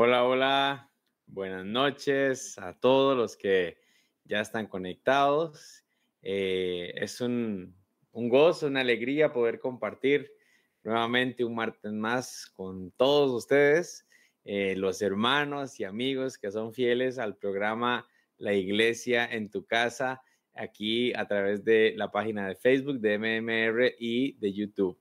Hola, hola, buenas noches a todos los que ya están conectados. Eh, es un, un gozo, una alegría poder compartir nuevamente un martes más con todos ustedes, eh, los hermanos y amigos que son fieles al programa La Iglesia en tu casa, aquí a través de la página de Facebook de MMR y de YouTube.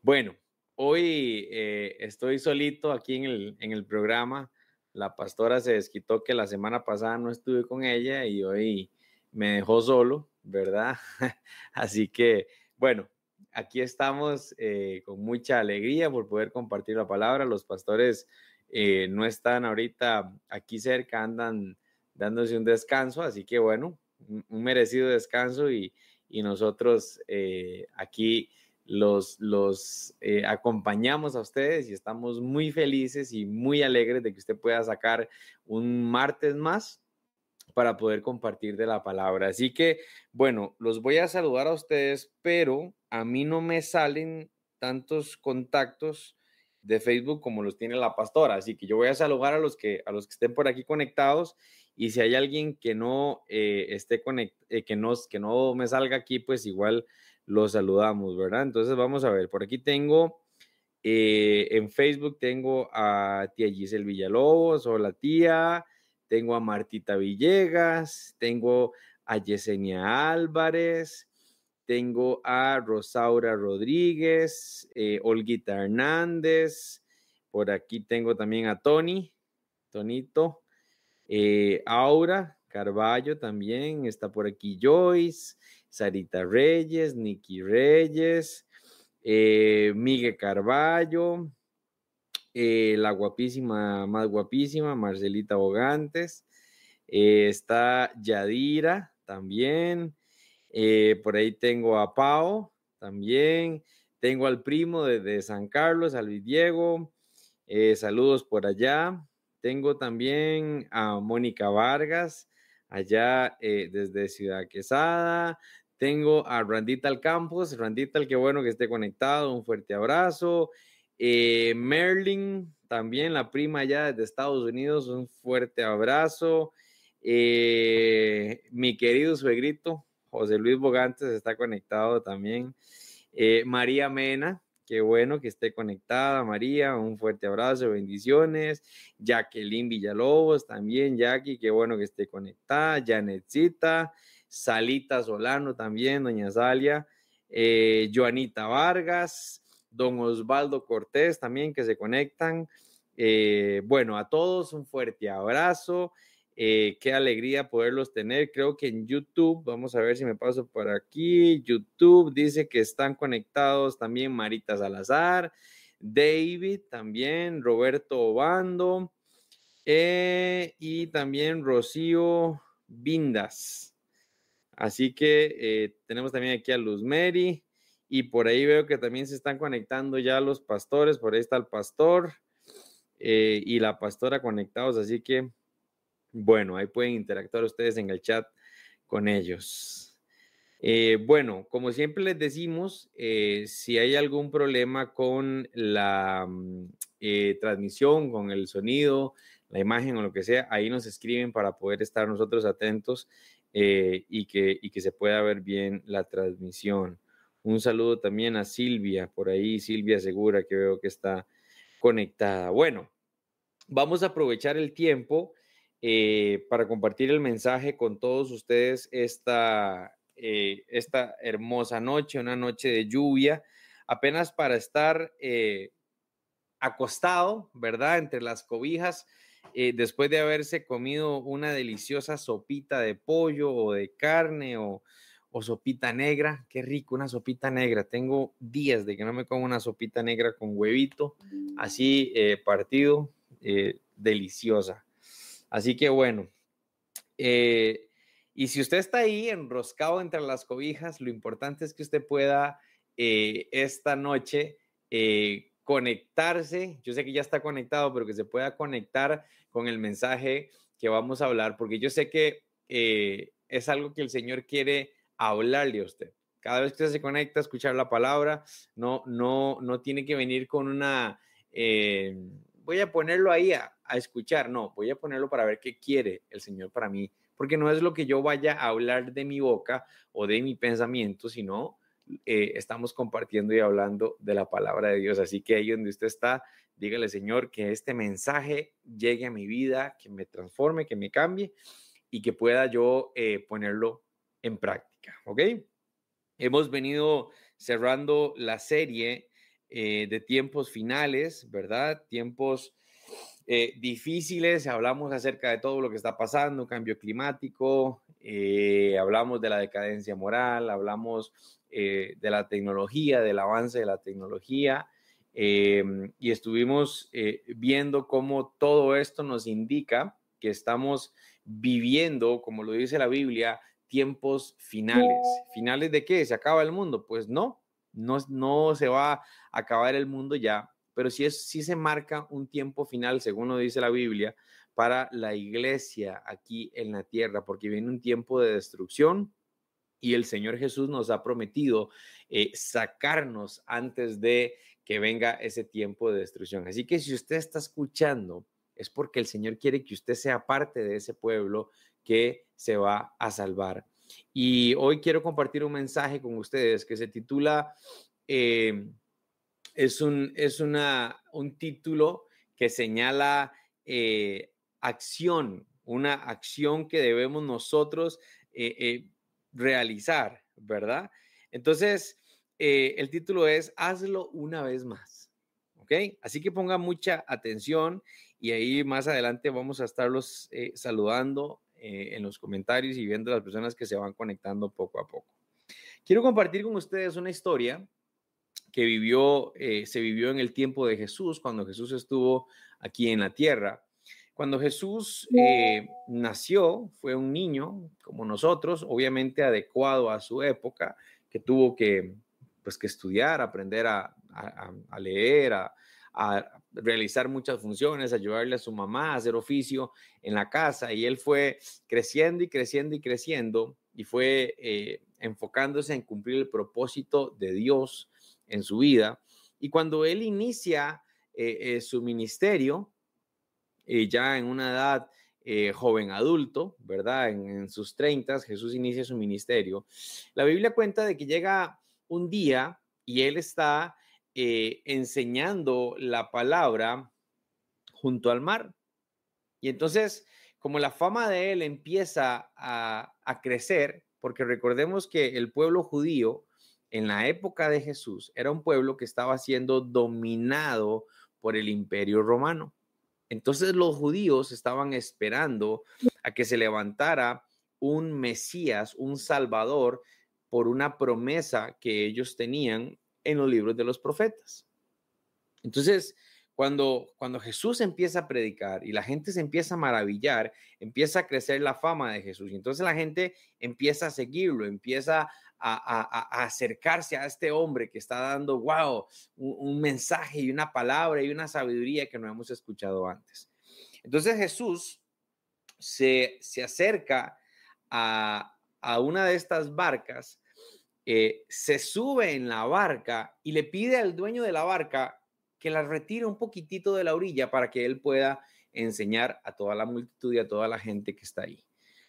Bueno, hoy eh, estoy solito aquí en el, en el programa. La pastora se desquitó que la semana pasada no estuve con ella y hoy me dejó solo, ¿verdad? Así que, bueno, aquí estamos eh, con mucha alegría por poder compartir la palabra. Los pastores eh, no están ahorita aquí cerca, andan dándose un descanso, así que bueno, un merecido descanso y, nosotros eh, aquí los, los acompañamos a ustedes y estamos muy felices y muy alegres de que usted pueda sacar un martes más para poder compartir de la palabra. Así que, bueno, los voy a saludar a ustedes, pero a mí no me salen tantos contactos de Facebook como los tiene la pastora. Así que yo voy a saludar a los que, a los que estén por aquí conectados y si hay alguien que no eh, esté conectado, eh, que, no, que no me salga aquí, pues igual lo saludamos, ¿verdad? Entonces vamos a ver, por aquí tengo... Eh, en Facebook tengo a tía Giselle Villalobos, hola tía, tengo a Martita Villegas, tengo a Yesenia Álvarez, tengo a Rosaura Rodríguez, eh, Olguita Hernández, por aquí tengo también a Tony, Tonito, eh, Aura Carballo también, está por aquí Joyce, Sarita Reyes, Nikki Reyes, eh, Miguel Carballo, eh, la guapísima, más guapísima, Marcelita Bogantes, eh, está Yadira también, por ahí tengo a Pau también, tengo al primo de, San Carlos, a Luis Diego, saludos por allá, tengo también a Mónica Vargas, allá desde Ciudad Quesada, tengo a Randita Campos, Randita, qué bueno que esté conectado, un fuerte abrazo. Eh, Merlin, también la prima allá de Estados Unidos, un fuerte abrazo. Eh, mi querido suegrito, José Luis Bogantes, está conectado también. Eh, María Mena, qué bueno que esté conectada, María, un fuerte abrazo, bendiciones. Jacqueline Villalobos, también, Jackie, qué bueno que esté conectada. Janetcita, Salita Solano también, doña Salia. Joanita Vargas, don Osvaldo Cortés también que se conectan. Eh, bueno, a todos un fuerte abrazo. Eh, qué alegría poderlos tener. Creo que en YouTube, vamos a ver si me paso por aquí. YouTube dice que están conectados también Marita Salazar, David también, Roberto Obando eh, y también Rocío Vindas. Así que tenemos también aquí a Luz Mary. Y por ahí veo que también se están conectando ya los pastores. Por ahí está el pastor eh, y la pastora conectados. Así que, bueno, ahí pueden interactuar ustedes en el chat con ellos. Eh, bueno, como siempre les decimos, eh, si hay algún problema con la mm, transmisión, con el sonido, la imagen o lo que sea, ahí nos escriben para poder estar nosotros atentos y, que, y que se pueda ver bien la transmisión. Un saludo también a Silvia, por ahí, Silvia Segura, que veo que está conectada. Bueno, vamos a aprovechar el tiempo eh, para compartir el mensaje con todos ustedes esta, eh, esta hermosa noche, una noche de lluvia, apenas para estar eh, acostado, ¿verdad? Entre las cobijas, después de haberse comido una deliciosa sopita de pollo o de carne o o sopita negra, qué rico, una sopita negra. Tengo días de que no me como una sopita negra con huevito, así eh, partido, eh, deliciosa. Así que bueno, eh, y si usted está ahí enroscado entre las cobijas, lo importante es que usted pueda esta noche conectarse. Yo sé que ya está conectado, pero que se pueda conectar con el mensaje que vamos a hablar, porque yo sé que es algo que el Señor quiere hablarle a usted. Cada vez que usted se conecta a escuchar la palabra, no, no, no tiene que venir con una, eh, voy a ponerlo ahí, a escuchar, no, voy a ponerlo para ver qué quiere el Señor para mí, porque no es lo que yo vaya a hablar de mi boca o de mi pensamiento, sino eh, estamos compartiendo y hablando de la palabra de Dios. Así que ahí donde usted está, dígale, Señor, que este mensaje llegue a mi vida, que me transforme, que me cambie y que pueda yo eh, ponerlo en práctica. ¿Ok? Hemos venido cerrando la serie eh, de tiempos finales, ¿verdad? Tiempos eh, difíciles, hablamos acerca de todo lo que está pasando, cambio climático, eh, hablamos de la decadencia moral, hablamos de la tecnología, del avance de la tecnología, y estuvimos viendo cómo todo esto nos indica que estamos viviendo, como lo dice la Biblia, tiempos finales. ¿Finales de qué? ¿Se acaba el mundo? Pues no, no, no se va a acabar el mundo ya, pero sí, es, sí se marca un tiempo final, según lo dice la Biblia, para la iglesia aquí en la tierra, porque viene un tiempo de destrucción y el Señor Jesús nos ha prometido eh, sacarnos antes de que venga ese tiempo de destrucción. Así que si usted está escuchando, es porque el Señor quiere que usted sea parte de ese pueblo que se va a salvar. Y hoy quiero compartir un mensaje con ustedes que se titula, eh, es, un, es una, un título que señala eh, acción, una acción que debemos nosotros eh, realizar, ¿verdad? Entonces, el título es Hazlo una vez más. ¿Ok? Así que ponga mucha atención y ahí más adelante vamos a estarlos saludando eh, en los comentarios y viendo las personas que se van conectando poco a poco. Quiero compartir con ustedes una historia que vivió, eh, se vivió en el tiempo de Jesús, cuando Jesús estuvo aquí en la tierra. Cuando Jesús eh, nació, fue un niño como nosotros, obviamente adecuado a su época, que tuvo que, pues, que estudiar, aprender a, a leer, a, a realizar muchas funciones, ayudarle a su mamá a hacer oficio en la casa y él fue creciendo y creciendo y creciendo y fue eh, enfocándose en cumplir el propósito de Dios en su vida. Y cuando él inicia eh, eh, su ministerio, ya en una edad joven adulto, ¿verdad? En, sus treintas, Jesús inicia su ministerio. La Biblia cuenta de que llega un día y él está eh, enseñando la palabra junto al mar. Y entonces, como la fama de él empieza a, crecer, porque recordemos que el pueblo judío en la época de Jesús era un pueblo que estaba siendo dominado por el imperio romano. Entonces los judíos estaban esperando a que se levantara un Mesías, un Salvador, por una promesa que ellos tenían en los libros de los profetas. Entonces, cuando, cuando Jesús empieza a predicar y la gente se empieza a maravillar, empieza a crecer la fama de Jesús. Y entonces la gente empieza a seguirlo, empieza a, acercarse a este hombre que está dando, wow, un, mensaje y una palabra y una sabiduría que no hemos escuchado antes. Entonces Jesús se, se acerca a, a una de estas barcas eh, se sube en la barca y le pide al dueño de la barca que la retire un poquitito de la orilla para que él pueda enseñar a toda la multitud y a toda la gente que está ahí.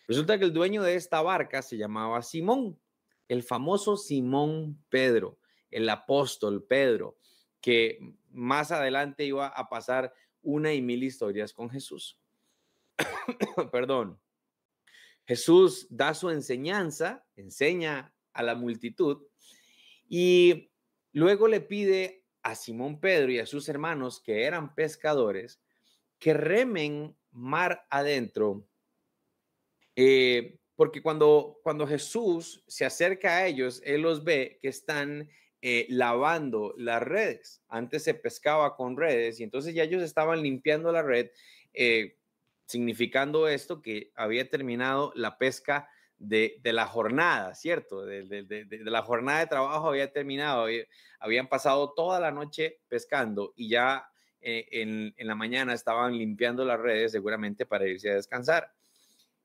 Resulta que el dueño de esta barca se llamaba Simón, el famoso Simón Pedro, el apóstol Pedro, que más adelante iba a pasar una y mil historias con Jesús. Perdón. Jesús da su enseñanza, enseña a la multitud y luego le pide a Simón Pedro y a sus hermanos que eran pescadores que remen mar adentro, eh, porque cuando, cuando Jesús se acerca a ellos, él los ve que están eh, lavando las redes. Antes se pescaba con redes y entonces ya ellos estaban limpiando la red, eh, significando esto que había terminado la pesca de, la jornada, ¿cierto? De, la jornada de trabajo había terminado, habían pasado toda la noche pescando y ya eh, en, la mañana estaban limpiando las redes seguramente para irse a descansar.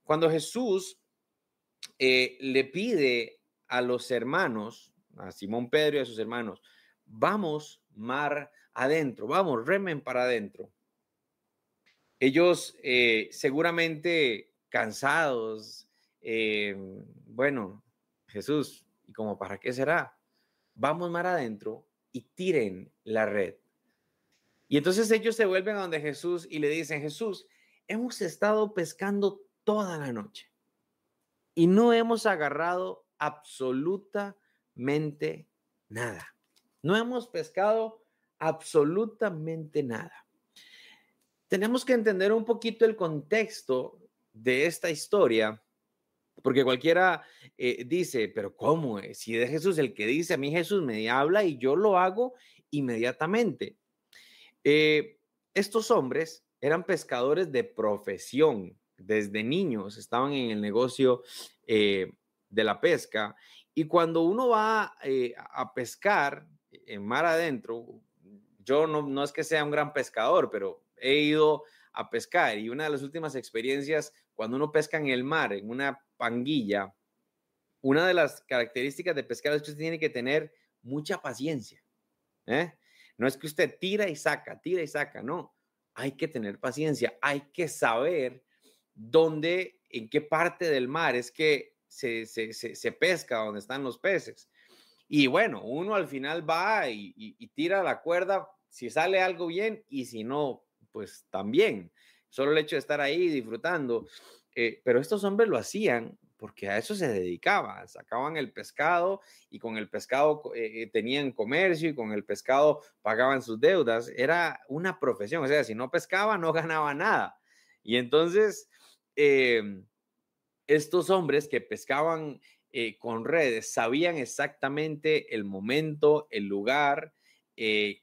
Cuando Jesús eh, le pide a los hermanos, a Simón Pedro y a sus hermanos, vamos mar adentro, vamos, remen para adentro. Ellos eh, seguramente cansados, eh, bueno, Jesús, ¿y como para qué será? Vamos más adentro y tiren la red. Y entonces ellos se vuelven a donde Jesús y le dicen, Jesús, hemos estado pescando toda la noche y no hemos agarrado absolutamente nada. No hemos pescado absolutamente nada. Tenemos que entender un poquito el contexto de esta historia, porque cualquiera eh, dice, pero ¿cómo? es? Si es Jesús el que dice, a mí Jesús me habla y yo lo hago inmediatamente. Eh, estos hombres eran pescadores de profesión, desde niños estaban en el negocio eh, de la pesca y cuando uno va a pescar en mar adentro, yo no, no es que sea un gran pescador, pero he ido a pescar y una de las últimas experiencias cuando uno pesca en el mar, en una panguilla, una de las características de pescar es que usted tiene que tener mucha paciencia. ¿eh? No es que usted tira y saca, tira y saca, no. Hay que tener paciencia, hay que saber dónde, en qué parte del mar es que se, se, se, pesca, donde están los peces. Y bueno, uno al final va y, tira la cuerda si sale algo bien y si no, pues también. Solo el hecho de estar ahí disfrutando. Eh, pero estos hombres lo hacían porque a eso se dedicaban, sacaban el pescado y con el pescado eh, eh, tenían comercio y con el pescado pagaban sus deudas. Era una profesión, o sea, si no pescaba no ganaba nada. Y entonces, em, estos hombres que pescaban con redes sabían exactamente el momento, el lugar,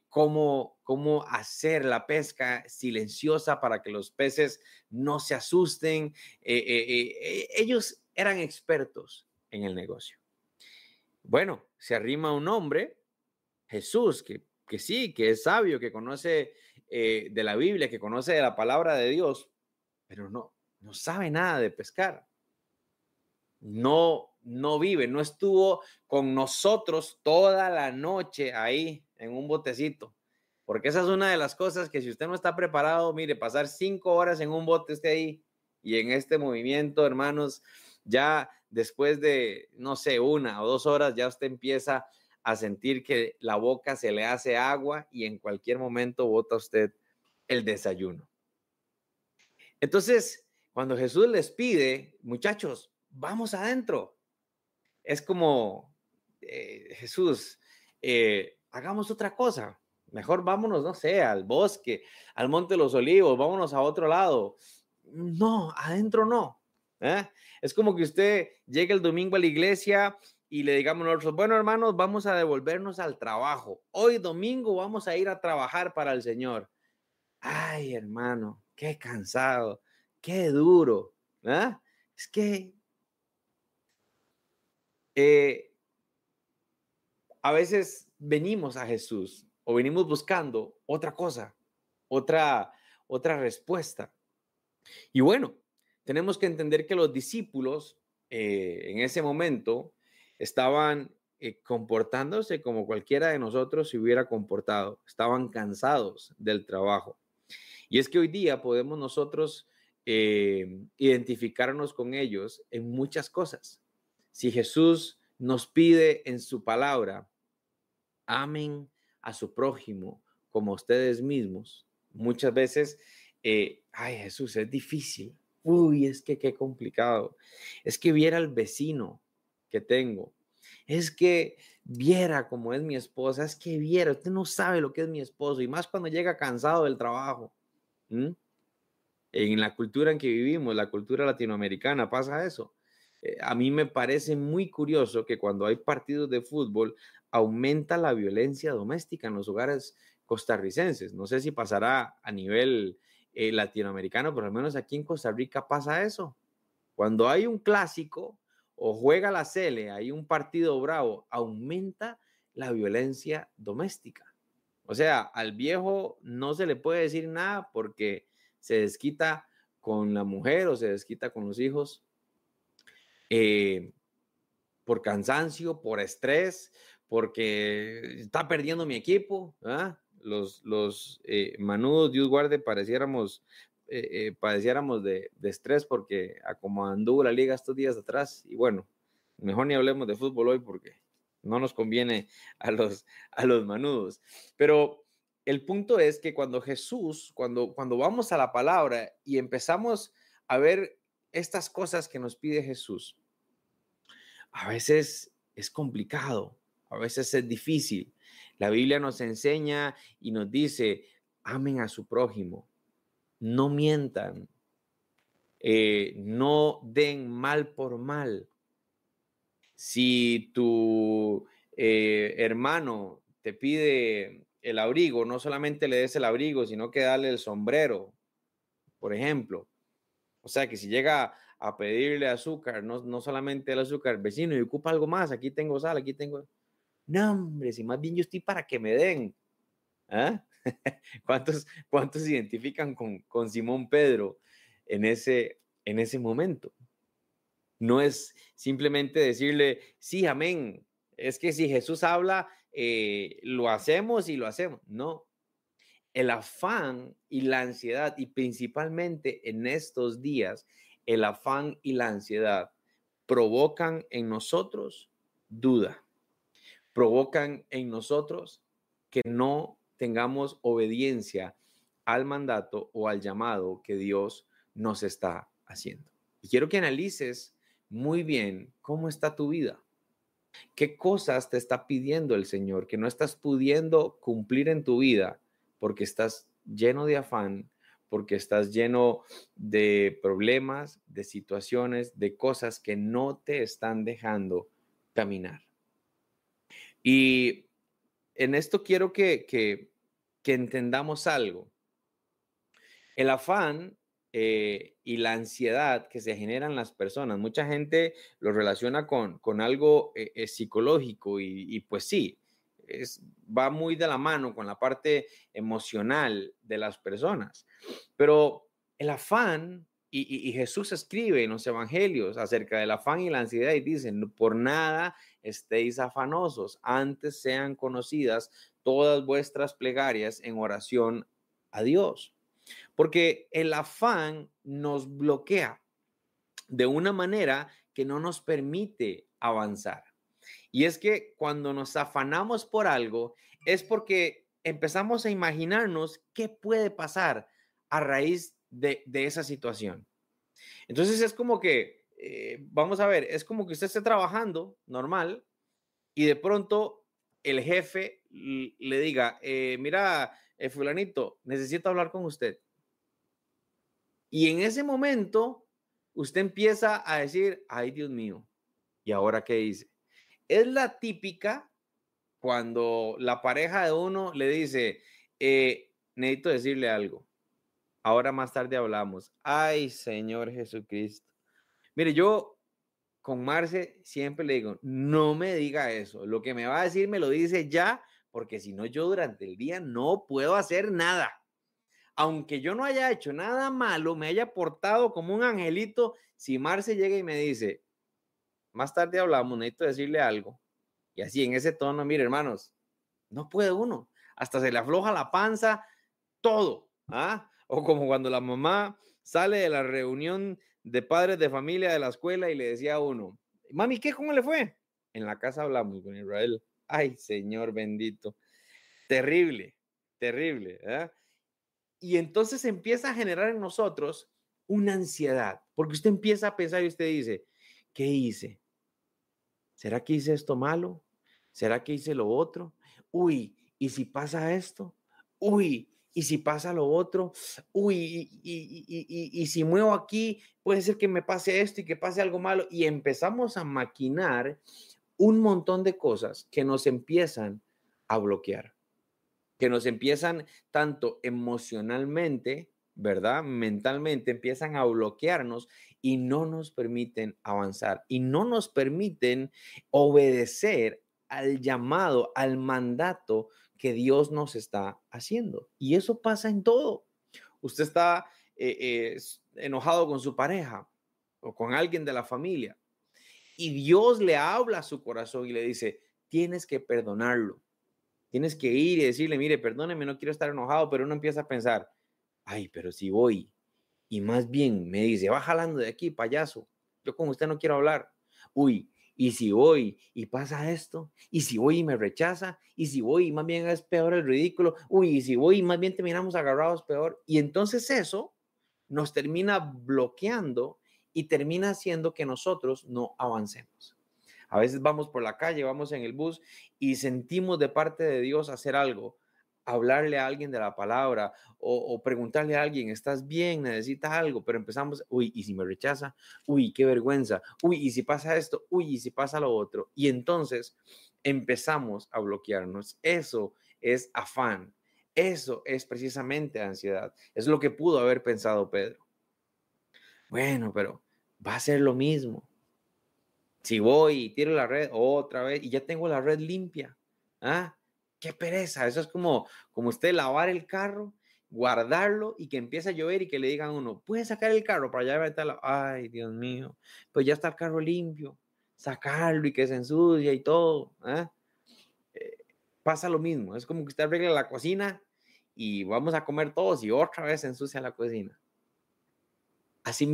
cómo cómo hacer la pesca silenciosa para que los peces no se asusten. Eh, eh, eh, ellos eran expertos en el negocio. Bueno, se arrima un hombre, Jesús, que, que sí, que es sabio, que conoce de la Biblia, que conoce de la palabra de Dios, pero no, no sabe nada de pescar. No, no vive, no estuvo con nosotros toda la noche ahí en un botecito porque esa es una de las cosas que si usted no está preparado, mire, pasar cinco horas en un bote esté ahí y en este movimiento, hermanos, ya después de, no sé, una o dos horas, ya usted empieza a sentir que la boca se le hace agua y en cualquier momento bota usted el desayuno. Entonces, cuando Jesús les pide, muchachos, vamos adentro. Es como, eh, Jesús, eh, hagamos otra cosa. Mejor vámonos, no sé, al bosque, al Monte de los Olivos, vámonos a otro lado. No, adentro no. ¿eh? Es como que usted llegue el domingo a la iglesia y le digamos nosotros, bueno hermanos, vamos a devolvernos al trabajo. Hoy domingo vamos a ir a trabajar para el Señor. Ay, hermano, qué cansado, qué duro. ¿eh? Es que eh, a veces venimos a Jesús o venimos buscando otra cosa, otra, otra respuesta. Y bueno, tenemos que entender que los discípulos eh, en ese momento estaban eh, comportándose como cualquiera de nosotros se hubiera comportado, estaban cansados del trabajo. Y es que hoy día podemos nosotros eh, identificarnos con ellos en muchas cosas. Si Jesús nos pide en su palabra, amen a su prójimo como ustedes mismos, muchas veces, eh, ay Jesús, es difícil. Uy, es que qué complicado. Es que viera al vecino que tengo. Es que viera cómo es mi esposa. Es que viera, usted no sabe lo que es mi esposo. Y más cuando llega cansado del trabajo. En la cultura en que vivimos, la cultura latinoamericana, pasa eso. Eh, a mí me parece muy curioso que cuando hay partidos de fútbol aumenta la violencia doméstica en los hogares costarricenses. No sé si pasará a nivel eh, latinoamericano, pero al menos aquí en Costa Rica pasa eso. Cuando hay un clásico o juega la Cele, hay un partido bravo, aumenta la violencia doméstica. O sea, al viejo no se le puede decir nada porque se desquita con la mujer o se desquita con los hijos eh, por cansancio, por estrés, porque está perdiendo mi equipo. Los, los eh, manudos, Dios guarde, pareciéramos eh, eh, padeciéramos de, estrés porque a como anduvo la liga estos días atrás, y bueno, mejor ni hablemos de fútbol hoy porque no nos conviene a los, a los manudos. Pero el punto es que cuando Jesús, cuando, cuando vamos a la palabra y empezamos a ver estas cosas que nos pide Jesús, a veces es complicado, a veces es difícil. La Biblia nos enseña y nos dice, amen a su prójimo, no mientan, eh, no den mal por mal. Si tu eh, hermano te pide el abrigo, no solamente le des el abrigo, sino que dale el sombrero, por ejemplo. O sea que si llega a pedirle azúcar, no, no solamente el azúcar, vecino, y ocupa algo más, aquí tengo sal, aquí tengo... No, hombre, si más bien yo estoy para que me den. ¿Ah? ¿Cuántos, ¿Cuántos se identifican con, con Simón Pedro en ese, en ese momento? No es simplemente decirle, sí, amén. Es que si Jesús habla, eh, lo hacemos y lo hacemos. No. El afán y la ansiedad, y principalmente en estos días, el afán y la ansiedad provocan en nosotros duda, provocan en nosotros que no tengamos obediencia al mandato o al llamado que Dios nos está haciendo. Y quiero que analices muy bien cómo está tu vida. ¿Qué cosas te está pidiendo el Señor que no estás pudiendo cumplir en tu vida porque estás lleno de afán, porque estás lleno de problemas, de situaciones, de cosas que no te están dejando caminar? Y en esto quiero que, que, entendamos algo. El afán eh, y la ansiedad que se generan las personas, mucha gente lo relaciona con, con algo eh, eh, psicológico y, pues sí, es, va muy de la mano con la parte emocional de las personas. Pero el afán, y, y, Jesús escribe en los evangelios acerca del afán y la ansiedad y dicen, por nada estéis afanosos, antes sean conocidas todas vuestras plegarias en oración a Dios. Porque el afán nos bloquea de una manera que no nos permite avanzar. Y es que cuando nos afanamos por algo es porque empezamos a imaginarnos qué puede pasar a raíz de, esa situación. Entonces es como que, eh, vamos a ver, es como que usted esté trabajando normal y de pronto el jefe le diga, eh, mira, eh, fulanito, necesito hablar con usted. Y en ese momento, usted empieza a decir, ay Dios mío, ¿y ahora qué hice? Es la típica cuando la pareja de uno le dice, eh, necesito decirle algo. Ahora más tarde hablamos. Ay, Señor Jesucristo. Mire, yo con Marce siempre le digo, no me diga eso. Lo que me va a decir me lo dice ya, porque si no, yo durante el día no puedo hacer nada. Aunque yo no haya hecho nada malo, me haya portado como un angelito, si Marce llega y me dice, más tarde hablamos, necesito decirle algo. Y así en ese tono, mire, hermanos, no puede uno. Hasta se le afloja la panza, todo. ¿ah? O como cuando la mamá sale de la reunión de padres de familia de la escuela y le decía a uno, mami, ¿qué? ¿Cómo le fue? En la casa hablamos con Israel. Ay, Señor bendito. Terrible, terrible. Y entonces empieza a generar en nosotros una ansiedad, porque usted empieza a pensar y usted dice, ¿qué hice? ¿Será que hice esto malo? ¿Será que hice lo otro? Uy, ¿y si pasa esto? Uy, y si pasa lo otro, uy, y, si muevo aquí, puede ser que me pase esto y que pase algo malo. Y empezamos a maquinar un montón de cosas que nos empiezan a bloquear, que nos empiezan tanto emocionalmente, ¿verdad? Mentalmente, empiezan a bloquearnos y no nos permiten avanzar y no nos permiten obedecer al llamado, al mandato que Dios nos está haciendo. Y eso pasa en todo. Usted está eh, enojado con su pareja o con alguien de la familia y Dios le habla a su corazón y le dice, tienes que perdonarlo. Tienes que ir y decirle, mire, perdóneme, no quiero estar enojado, pero uno empieza a pensar, ay, pero si voy y más bien me dice, va jalando de aquí, payaso, yo con usted no quiero hablar. Uy, y si voy y pasa esto, y si voy y me rechaza, y si voy y más bien es peor el ridículo, uy, y si voy y más bien terminamos agarrados peor. Y entonces eso nos termina bloqueando y termina haciendo que nosotros no avancemos. A veces vamos por la calle, vamos en el bus y sentimos de parte de Dios hacer algo, hablarle a alguien de la palabra o, preguntarle a alguien, ¿estás bien? ¿Necesitas algo? Pero empezamos, uy, ¿y si me rechaza? Uy, qué vergüenza. Uy, ¿y si pasa esto? Uy, ¿y si pasa lo otro? Y entonces empezamos a bloquearnos. Eso es afán. Eso es precisamente ansiedad. Es lo que pudo haber pensado Pedro. Bueno, pero va a ser lo mismo. Si voy y tiro la red otra vez y ya tengo la red limpia. ¿Ah? Qué pereza. Eso es como, como usted lavar el carro, guardarlo y que empiece a llover y que le digan a uno, puede sacar el carro para allá la... Ay, Dios mío, pues ya está el carro limpio. Sacarlo y que se ensucia y todo. ¿ah? Eh, pasa lo mismo. Es como que usted arregla la cocina y vamos a comer todos y otra vez ensucia la cocina. Así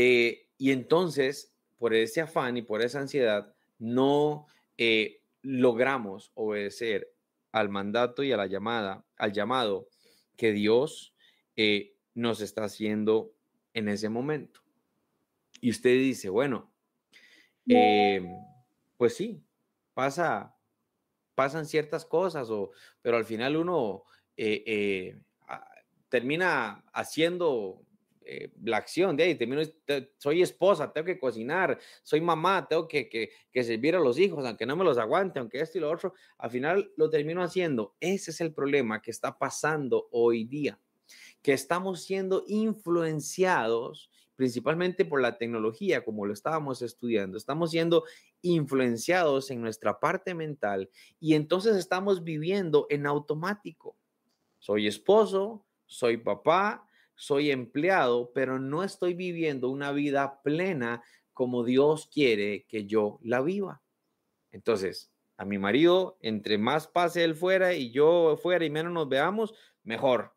Eh, y entonces, por ese afán y por esa ansiedad, no eh, logramos obedecer al mandato y a la llamada, al llamado que Dios eh, nos está haciendo en ese momento. Y usted dice, bueno, pues sí, pasa, pasan ciertas cosas, o, pero al final uno termina haciendo eh, la acción de ahí, termino, soy esposa, tengo que cocinar, soy mamá, tengo que, que, que, servir a los hijos, aunque no me los aguante, aunque esto y lo otro, al final lo termino haciendo. Ese es el problema que está pasando hoy día, que estamos siendo influenciados principalmente por la tecnología, como lo estábamos estudiando, estamos siendo influenciados en nuestra parte mental y entonces estamos viviendo en automático. Soy esposo, soy papá, soy empleado, pero no estoy viviendo una vida plena como Dios quiere que yo la viva. Entonces, a mi marido, entre más pase él fuera y yo fuera y menos nos veamos, mejor,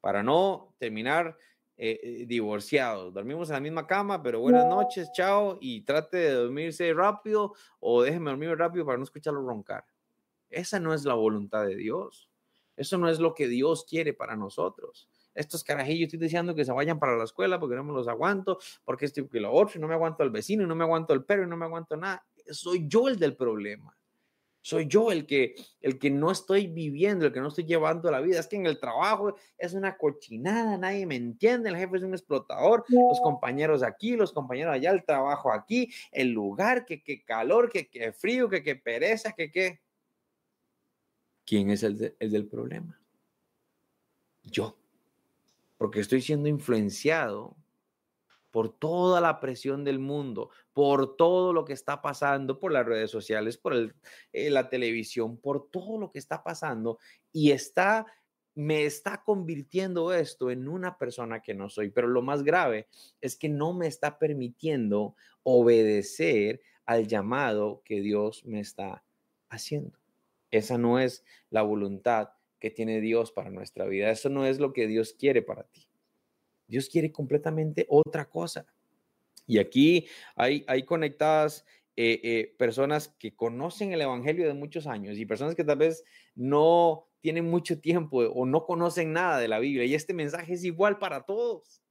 para no terminar eh, eh, divorciados. Dormimos en la misma cama, pero buenas noches, chao, y trate de dormirse rápido o déjeme dormir rápido para no escucharlo roncar. Esa no es la voluntad de Dios. Eso no es lo que Dios quiere para nosotros estos carajillos estoy diciendo que se vayan para la escuela porque no me los aguanto, porque estoy que lo otro, y no me aguanto al vecino, y no me aguanto el perro, y no me aguanto nada. Soy yo el del problema. Soy yo el que, el que no estoy viviendo, el que no estoy llevando la vida. Es que en el trabajo es una cochinada, nadie me entiende, el jefe es un explotador, los compañeros aquí, los compañeros allá, el trabajo aquí, el lugar, que, qué calor, que, qué frío, que, qué pereza, que qué. ¿Quién es el, el del problema? Yo porque estoy siendo influenciado por toda la presión del mundo, por todo lo que está pasando, por las redes sociales, por eh, la televisión, por todo lo que está pasando y está me está convirtiendo esto en una persona que no soy. Pero lo más grave es que no me está permitiendo obedecer al llamado que Dios me está haciendo. Esa no es la voluntad que tiene Dios para nuestra vida. Eso no es lo que Dios quiere para ti. Dios quiere completamente otra cosa. Y aquí hay, conectadas eh, eh, personas que conocen el Evangelio de muchos años y personas que tal vez no tienen mucho tiempo o no conocen nada de la Biblia. Y este mensaje es igual para todos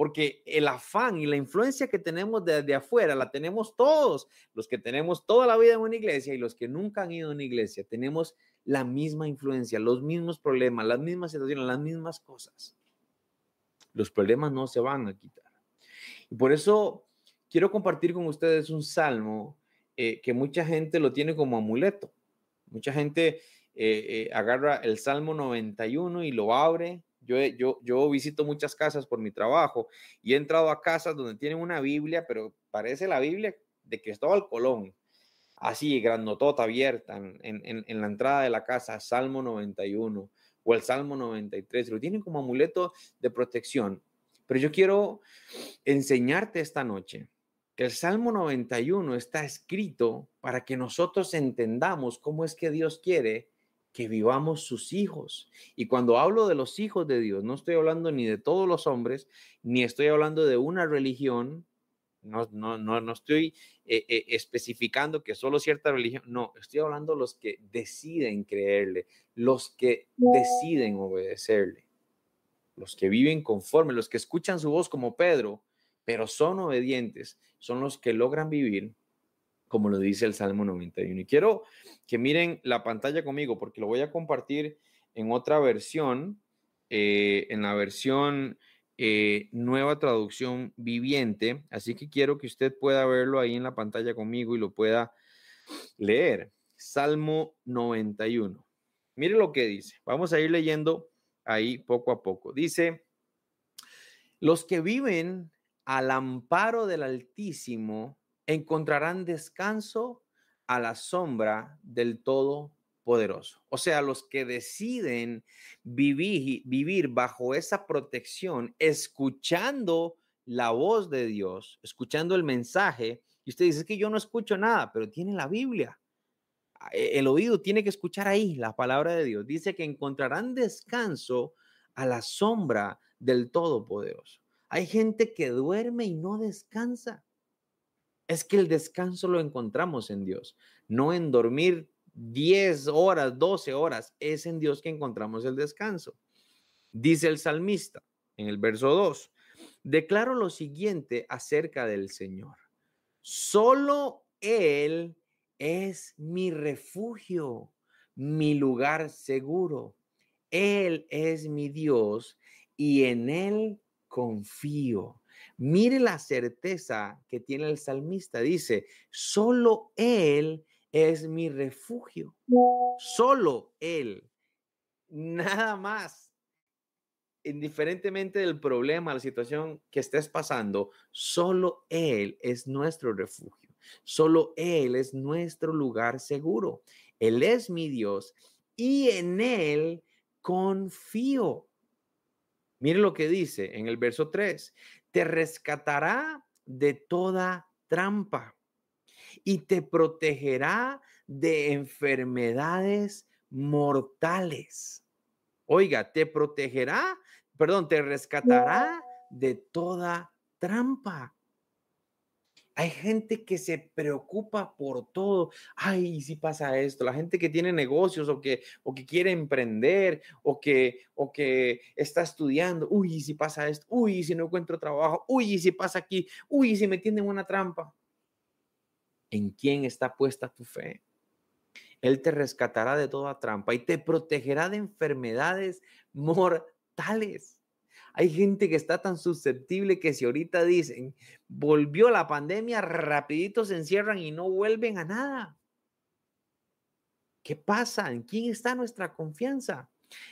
porque el afán y la influencia que tenemos desde afuera la tenemos todos, los que tenemos toda la vida en una iglesia y los que nunca han ido a una iglesia, tenemos la misma influencia, los mismos problemas, las mismas situaciones, las mismas cosas. Los problemas no se van a quitar. Y por eso quiero compartir con ustedes un salmo eh, que mucha gente lo tiene como amuleto. Mucha gente eh, eh, agarra el Salmo 91 y lo abre yo, yo, visito muchas casas por mi trabajo y he entrado a casas donde tienen una Biblia, pero parece la Biblia de Cristóbal Colón, así, grandotota, abierta en, en, la entrada de la casa, Salmo 91 o el Salmo 93, lo tienen como amuleto de protección. Pero yo quiero enseñarte esta noche que el Salmo 91 está escrito para que nosotros entendamos cómo es que Dios quiere que vivamos sus hijos. Y cuando hablo de los hijos de Dios, no estoy hablando ni de todos los hombres, ni estoy hablando de una religión, no, no, no, no estoy eh, eh, especificando que solo cierta religión, no, estoy hablando los que deciden creerle, los que deciden obedecerle, los que viven conforme, los que escuchan su voz como Pedro, pero son obedientes, son los que logran vivir como lo dice el Salmo 91. Y quiero que miren la pantalla conmigo porque lo voy a compartir en otra versión, eh, en la versión eh, nueva traducción viviente. Así que quiero que usted pueda verlo ahí en la pantalla conmigo y lo pueda leer. Salmo 91. Mire lo que dice. Vamos a ir leyendo ahí poco a poco. Dice, los que viven al amparo del Altísimo encontrarán descanso a la sombra del Todopoderoso. O sea, los que deciden vivir, vivir bajo esa protección, escuchando la voz de Dios, escuchando el mensaje, y usted dice que yo no escucho nada, pero tiene la Biblia. E, el oído tiene que escuchar ahí la palabra de Dios. Dice que encontrarán descanso a la sombra del Todopoderoso. Hay gente que duerme y no descansa. Es que el descanso lo encontramos en Dios, no en dormir 10 horas, 12 horas. Es en Dios que encontramos el descanso. Dice el salmista en el verso 2, declaro lo siguiente acerca del Señor. Solo Él es mi refugio, mi lugar seguro. Él es mi Dios y en Él confío. Mire la certeza que tiene el salmista. Dice, solo Él es mi refugio. Solo Él. Nada más. Indiferentemente del problema, la situación que estés pasando, solo Él es nuestro refugio. Solo Él es nuestro lugar seguro. Él es mi Dios y en Él confío. Mire lo que dice en el verso 3 te rescatará de toda trampa y te protegerá de enfermedades mortales. Oiga, te protegerá, perdón, te rescatará de toda trampa. Hay gente que se preocupa por todo. Ay, si pasa esto. La gente que tiene negocios o que, o que quiere emprender o que, o que está estudiando. Uy, si pasa esto. Uy, si no encuentro trabajo. Uy, si pasa aquí. Uy, si me tienden una trampa. ¿En quién está puesta tu fe? Él te rescatará de toda trampa y te protegerá de enfermedades mortales. Hay gente que está tan susceptible que si ahorita dicen, volvió la pandemia, rapidito se encierran y no vuelven a nada. ¿Qué pasa? ¿En quién está nuestra confianza?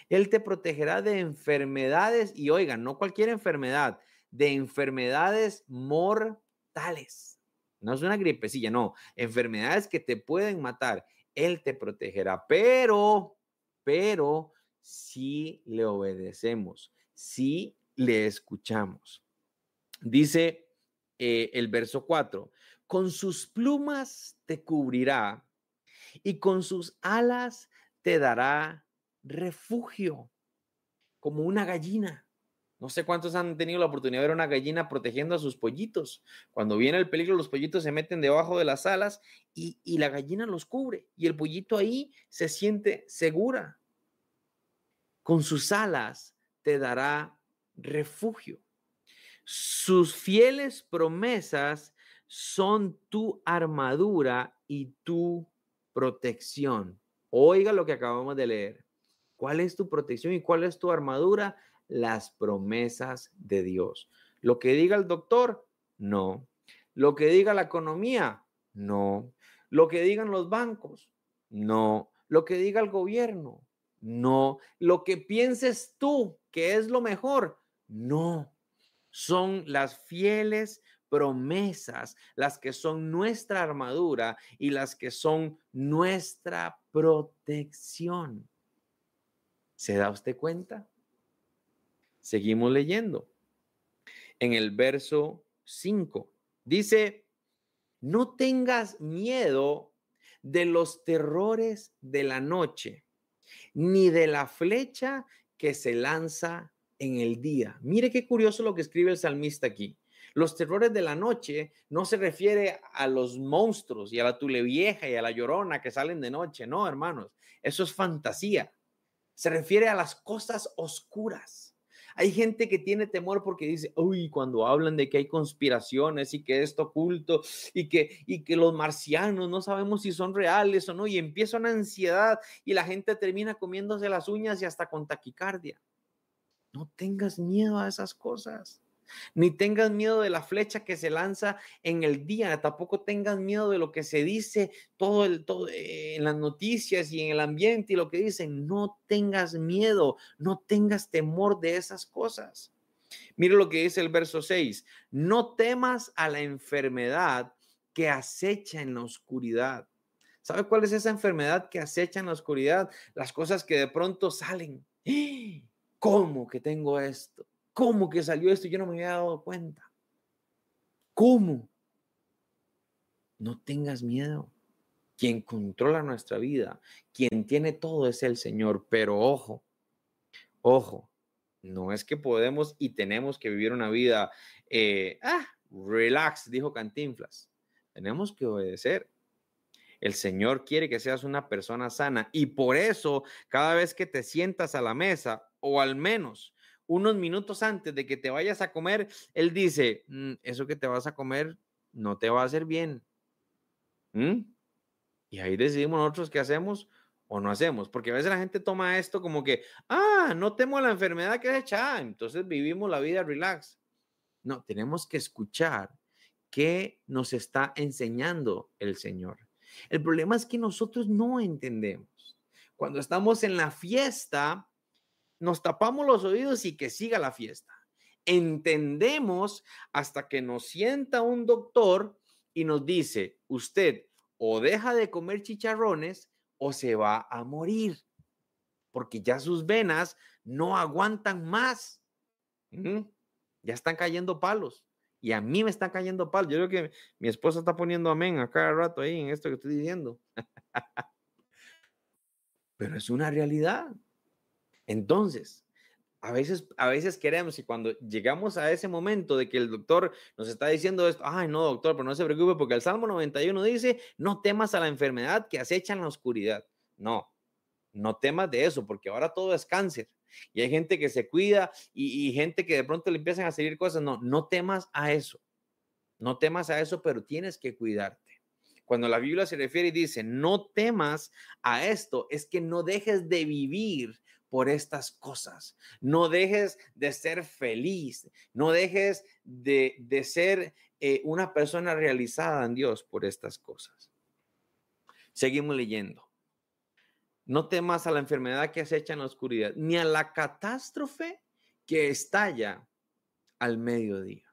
Él te protegerá de enfermedades y oigan, no cualquier enfermedad, de enfermedades mortales. No es una gripecilla, no, enfermedades que te pueden matar. Él te protegerá, pero, pero si le obedecemos, si le escuchamos. Dice eh, el verso 4, con sus plumas te cubrirá y con sus alas te dará refugio, como una gallina. No sé cuántos han tenido la oportunidad de ver una gallina protegiendo a sus pollitos. Cuando viene el peligro, los pollitos se meten debajo de las alas y, y la gallina los cubre y el pollito ahí se siente segura. Con sus alas te dará refugio. Sus fieles promesas son tu armadura y tu protección. Oiga lo que acabamos de leer. ¿Cuál es tu protección y cuál es tu armadura? Las promesas de Dios. Lo que diga el doctor, no. Lo que diga la economía, no. Lo que digan los bancos, no. Lo que diga el gobierno, no. Lo que pienses tú que es lo mejor, no. Son las fieles promesas las que son nuestra armadura y las que son nuestra protección. ¿Se da usted cuenta? Seguimos leyendo. En el verso 5 dice, no tengas miedo de los terrores de la noche, ni de la flecha que se lanza en el día. Mire qué curioso lo que escribe el salmista aquí. Los terrores de la noche no se refiere a los monstruos y a la tule vieja y a la llorona que salen de noche, no, hermanos, eso es fantasía. Se refiere a las cosas oscuras. Hay gente que tiene temor porque dice, uy, cuando hablan de que hay conspiraciones y que esto oculto y que, y que los marcianos no sabemos si son reales o no, y empieza una ansiedad y la gente termina comiéndose las uñas y hasta con taquicardia. No tengas miedo a esas cosas ni tengas miedo de la flecha que se lanza en el día, tampoco tengas miedo de lo que se dice todo el todo eh, en las noticias y en el ambiente y lo que dicen, no tengas miedo, no tengas temor de esas cosas. Mire lo que dice el verso 6, no temas a la enfermedad que acecha en la oscuridad. ¿Sabe cuál es esa enfermedad que acecha en la oscuridad? Las cosas que de pronto salen. ¿Cómo que tengo esto? ¿Cómo que salió esto? Yo no me había dado cuenta. ¿Cómo? No tengas miedo. Quien controla nuestra vida, quien tiene todo es el Señor. Pero ojo, ojo, no es que podemos y tenemos que vivir una vida, eh, ah, relax, dijo Cantinflas. Tenemos que obedecer. El Señor quiere que seas una persona sana y por eso cada vez que te sientas a la mesa, o al menos unos minutos antes de que te vayas a comer, él dice, mm, eso que te vas a comer no te va a hacer bien. ¿Mm? Y ahí decidimos nosotros qué hacemos o no hacemos, porque a veces la gente toma esto como que, ah, no temo la enfermedad que es hecha, entonces vivimos la vida relax. No, tenemos que escuchar qué nos está enseñando el Señor. El problema es que nosotros no entendemos. Cuando estamos en la fiesta, nos tapamos los oídos y que siga la fiesta. Entendemos hasta que nos sienta un doctor y nos dice, usted o deja de comer chicharrones o se va a morir, porque ya sus venas no aguantan más. Ya están cayendo palos. Y a mí me están cayendo palos. Yo creo que mi esposa está poniendo amén a cada rato ahí en esto que estoy diciendo. Pero es una realidad. Entonces, a veces, a veces queremos y cuando llegamos a ese momento de que el doctor nos está diciendo esto, ay no doctor, pero no se preocupe porque el Salmo 91 dice, no temas a la enfermedad que acecha en la oscuridad. No, no temas de eso porque ahora todo es cáncer y hay gente que se cuida y, gente que de pronto le empiezan a salir cosas. No, no temas a eso. No temas a eso, pero tienes que cuidarte. Cuando la Biblia se refiere y dice, no temas a esto, es que no dejes de vivir por estas cosas. No dejes de ser feliz, no dejes de, ser eh, una persona realizada en Dios por estas cosas. Seguimos leyendo. No temas a la enfermedad que acecha en la oscuridad, ni a la catástrofe que estalla al mediodía.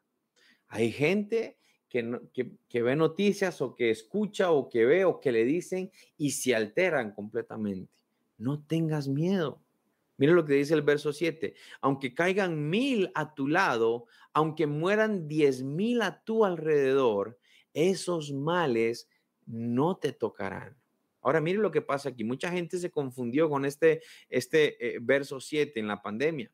Hay gente que, que, ve noticias o que escucha o que ve o que le dicen y se alteran completamente. No tengas miedo. Mira lo que dice el verso 7. Aunque caigan mil a tu lado, aunque mueran diez mil a tu alrededor, esos males no te tocarán. Ahora mire lo que pasa aquí. Mucha gente se confundió con este, este eh, verso 7 en la pandemia.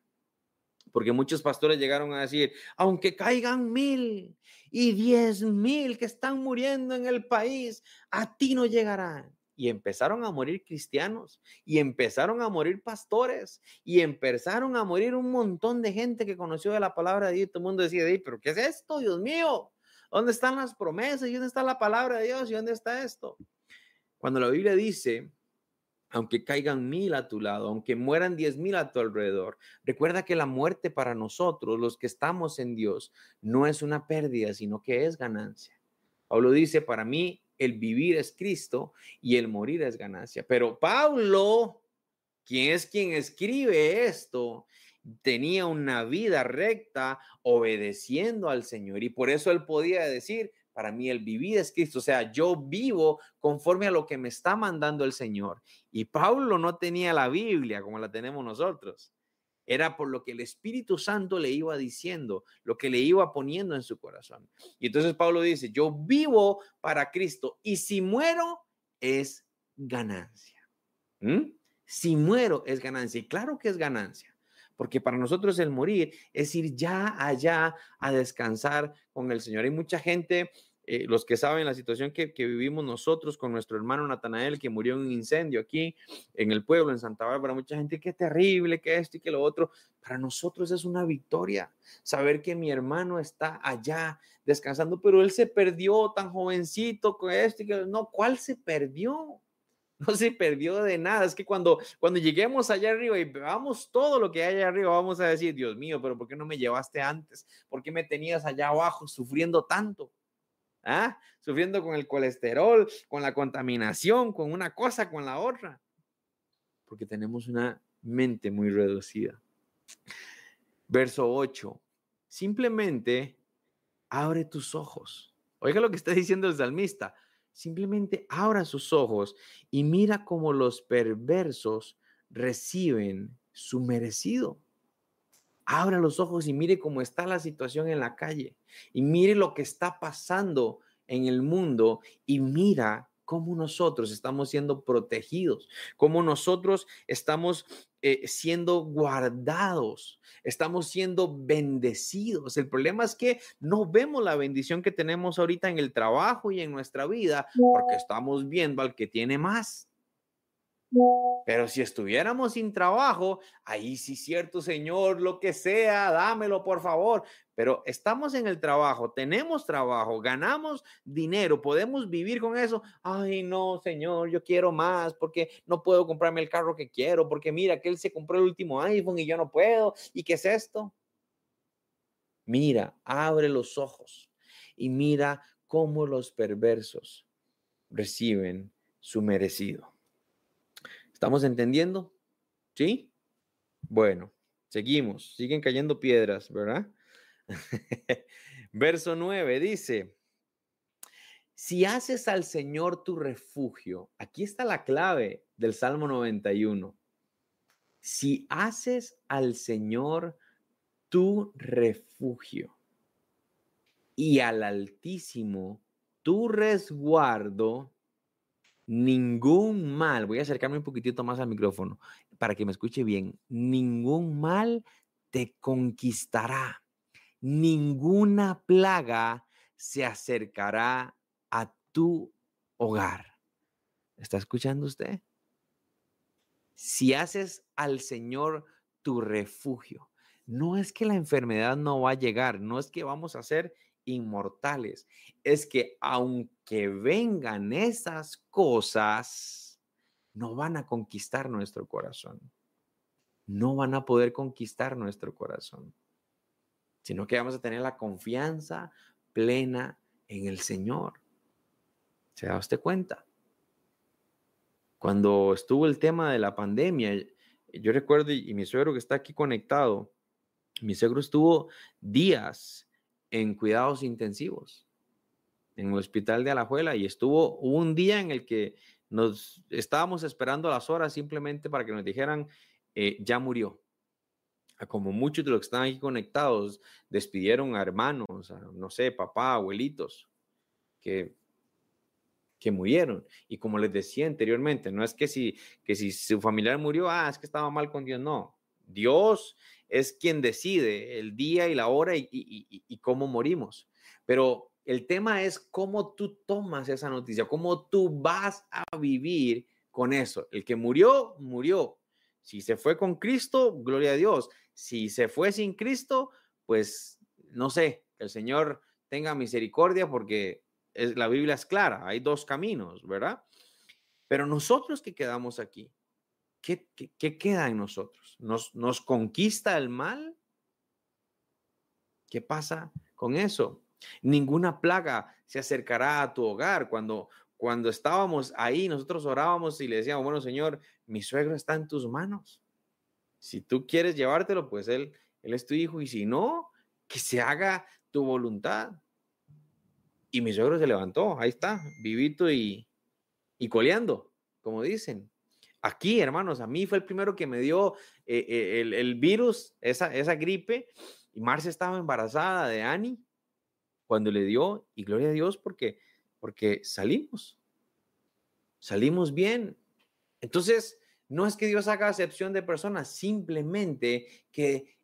Porque muchos pastores llegaron a decir, aunque caigan mil y diez mil que están muriendo en el país, a ti no llegarán y empezaron a morir cristianos y empezaron a morir pastores y empezaron a morir un montón de gente que conoció de la palabra de Dios. Todo el mundo decía, pero ¿qué es esto, Dios mío? ¿Dónde están las promesas? ¿Y dónde está la palabra de Dios? ¿Y dónde está esto? Cuando la Biblia dice, aunque caigan mil a tu lado, aunque mueran diez mil a tu alrededor, recuerda que la muerte para nosotros, los que estamos en Dios, no es una pérdida, sino que es ganancia. Pablo dice, para mí el vivir es Cristo y el morir es ganancia. Pero Pablo, quien es quien escribe esto, tenía una vida recta obedeciendo al Señor y por eso él podía decir, para mí el vivir es Cristo, o sea, yo vivo conforme a lo que me está mandando el Señor. Y Pablo no tenía la Biblia como la tenemos nosotros era por lo que el Espíritu Santo le iba diciendo, lo que le iba poniendo en su corazón. Y entonces Pablo dice, yo vivo para Cristo y si muero es ganancia. ¿Mm? Si muero es ganancia. Y claro que es ganancia, porque para nosotros el morir es ir ya allá a descansar con el Señor. Hay mucha gente eh, los que saben la situación que, vivimos nosotros con nuestro hermano Natanael, que murió en un incendio aquí en el pueblo, en Santa Bárbara, mucha gente, qué terrible, que esto y que lo otro. Para nosotros es una victoria saber que mi hermano está allá descansando, pero él se perdió tan jovencito con esto y que no, ¿cuál se perdió? no se perdió de nada. Es que cuando, cuando lleguemos allá arriba y veamos todo lo que hay allá arriba, vamos a decir, Dios mío, pero ¿por qué no me llevaste antes? ¿Por qué me tenías allá abajo sufriendo tanto? ¿Ah? Sufriendo con el colesterol, con la contaminación, con una cosa, con la otra. Porque tenemos una mente muy reducida. Verso 8. Simplemente abre tus ojos. Oiga lo que está diciendo el salmista. Simplemente abra sus ojos y mira cómo los perversos reciben su merecido abra los ojos y mire cómo está la situación en la calle y mire lo que está pasando en el mundo y mira cómo nosotros estamos siendo protegidos, cómo nosotros estamos eh, siendo guardados, estamos siendo bendecidos. El problema es que no vemos la bendición que tenemos ahorita en el trabajo y en nuestra vida porque estamos viendo al que tiene más. Pero si estuviéramos sin trabajo, ahí sí cierto, Señor, lo que sea, dámelo por favor. Pero estamos en el trabajo, tenemos trabajo, ganamos dinero, podemos vivir con eso. Ay, no, Señor, yo quiero más porque no puedo comprarme el carro que quiero, porque mira que él se compró el último iPhone y yo no puedo. ¿Y qué es esto? Mira, abre los ojos y mira cómo los perversos reciben su merecido. ¿Estamos entendiendo? ¿Sí? Bueno, seguimos. Siguen cayendo piedras, ¿verdad? Verso 9 dice, si haces al Señor tu refugio, aquí está la clave del Salmo 91. Si haces al Señor tu refugio y al Altísimo tu resguardo, ningún mal, voy a acercarme un poquitito más al micrófono para que me escuche bien, ningún mal te conquistará, ninguna plaga se acercará a tu hogar. ¿Está escuchando usted? Si haces al Señor tu refugio, no es que la enfermedad no va a llegar, no es que vamos a ser inmortales, es que aunque vengan esas cosas, no van a conquistar nuestro corazón. No van a poder conquistar nuestro corazón, sino que vamos a tener la confianza plena en el Señor. ¿Se da usted cuenta? Cuando estuvo el tema de la pandemia, yo recuerdo, y mi suegro que está aquí conectado, mi suegro estuvo días en cuidados intensivos en el hospital de Alajuela y estuvo un día en el que nos estábamos esperando las horas simplemente para que nos dijeran eh, ya murió. Como muchos de los que están aquí conectados despidieron a hermanos, no sé, papá, abuelitos, que, que murieron. Y como les decía anteriormente, no es que si, que si su familiar murió, ah, es que estaba mal con Dios, no. Dios es quien decide el día y la hora y, cómo morimos. Pero el tema es cómo tú tomas esa noticia, cómo tú vas a vivir con eso. El que murió, murió. Si se fue con Cristo, gloria a Dios. Si se fue sin Cristo, pues no sé, el Señor tenga misericordia porque la Biblia es clara, hay dos caminos, ¿verdad? Pero nosotros que quedamos aquí, ¿qué, queda en nosotros? ¿Nos, ¿Nos conquista el mal? ¿Qué pasa con eso? Ninguna plaga se acercará a tu hogar. Cuando, cuando estábamos ahí, nosotros orábamos y le decíamos, bueno, Señor, mi suegro está en tus manos. Si tú quieres llevártelo, pues él, él es tu hijo. Y si no, que se haga tu voluntad. Y mi suegro se levantó, ahí está, vivito y, y coleando, como dicen. Aquí, hermanos, a mí fue el primero que me dio eh, eh, el, virus, esa, esa gripe, y Marcia estaba embarazada de Annie cuando le dio, y gloria a Dios porque, porque salimos, salimos bien. Entonces, No es que Dios haga acepción de personas, simplemente que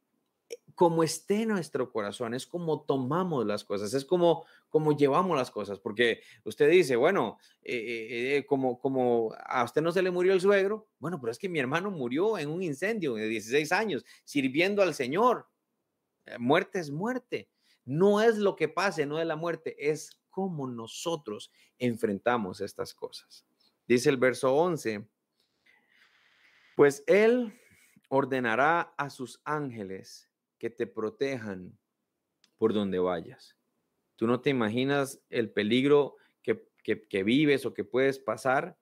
como esté nuestro corazón, es como tomamos las cosas, es como, como llevamos las cosas, porque usted dice, bueno, eh, eh, eh, como, como a usted no se le murió el suegro, bueno, pero es que mi hermano murió en un incendio de 16 años, sirviendo al Señor. Muerte es muerte, no es lo que pase, no es la muerte, es cómo nosotros enfrentamos estas cosas. Dice el verso 11, pues Él ordenará a sus ángeles que te protejan por donde vayas. Tú no te imaginas el peligro que, vives o que puedes pasar,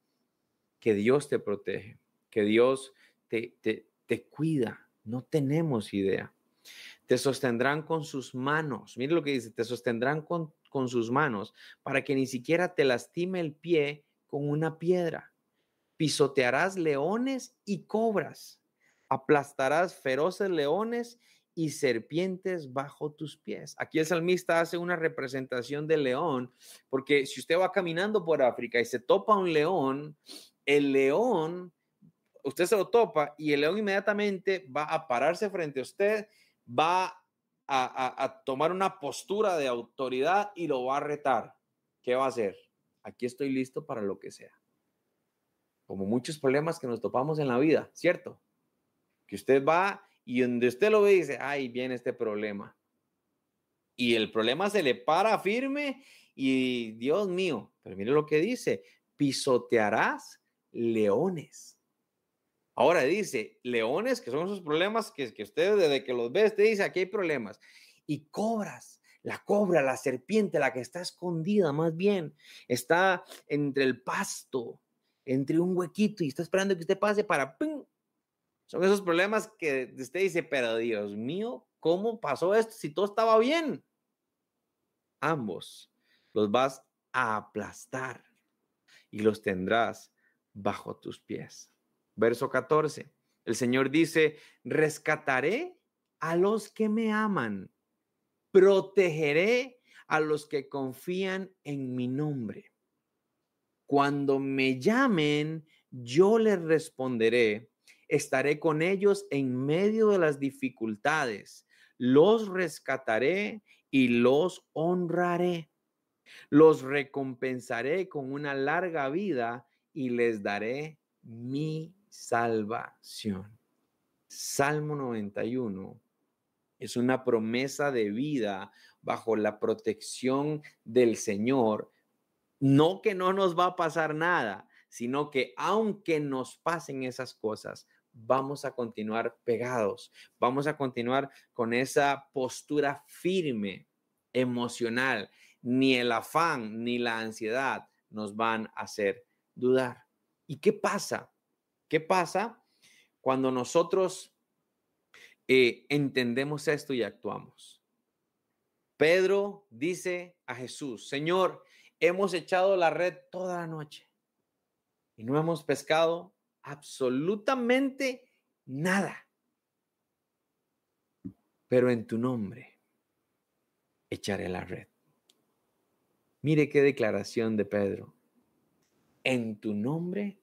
que Dios te protege, que Dios te, te, cuida. No tenemos idea. Te sostendrán con sus manos. Mire lo que dice, te sostendrán con, con sus manos para que ni siquiera te lastime el pie con una piedra. Pisotearás leones y cobras. Aplastarás feroces leones serpientes bajo tus pies. Aquí el salmista hace una representación del león, porque si usted va caminando por África y se topa un león, el león, usted se lo topa y el león inmediatamente va a pararse frente a usted, va a, tomar una postura de autoridad y lo va a retar. ¿Qué va a hacer? Aquí estoy listo para lo que sea. Como muchos problemas que nos topamos en la vida, ¿cierto? Que usted va y donde usted lo ve dice, ay, viene este problema. Y el problema se le para firme y Dios mío, pero mire lo que dice, pisotearás leones. Ahora dice, leones, que son esos problemas que, que usted desde que los ve, usted dice, aquí hay problemas. Y cobras, la cobra, la serpiente, la que está escondida más bien, está entre el pasto, entre un huequito y está esperando que usted pase para. Son esos problemas que usted dice, pero Dios mío, ¿cómo pasó esto si todo estaba bien? Ambos los vas a aplastar y los tendrás bajo tus pies. Verso 14. El Señor dice, rescataré a los que me aman, protegeré a los que confían en mi nombre. Cuando me llamen, yo les responderé estaré con ellos en medio de las dificultades, los rescataré y los honraré. Los recompensaré con una larga vida y les daré mi salvación. Salmo 91 es una promesa de vida bajo la protección del Señor. No que no nos va a pasar nada, sino que aunque nos pasen esas cosas, vamos a continuar pegados, vamos a continuar con esa postura firme, emocional. Ni el afán ni la ansiedad nos van a hacer dudar. ¿Y qué pasa? ¿Qué pasa cuando nosotros eh, entendemos esto y actuamos? Pedro dice a Jesús, Señor, hemos echado la red toda la noche y no hemos pescado absolutamente nada. Pero en tu nombre echaré la red. Mire qué declaración de Pedro. En tu nombre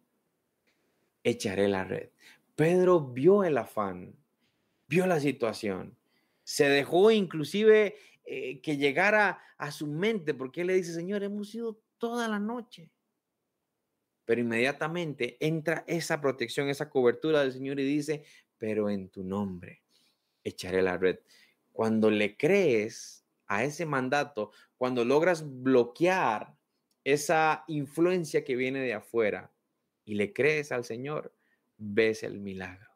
echaré la red. Pedro vio el afán, vio la situación, se dejó inclusive eh, que llegara a su mente, porque él le dice, Señor, hemos ido toda la noche pero inmediatamente entra esa protección, esa cobertura del Señor y dice, pero en tu nombre echaré la red. Cuando le crees a ese mandato, cuando logras bloquear esa influencia que viene de afuera y le crees al Señor, ves el milagro.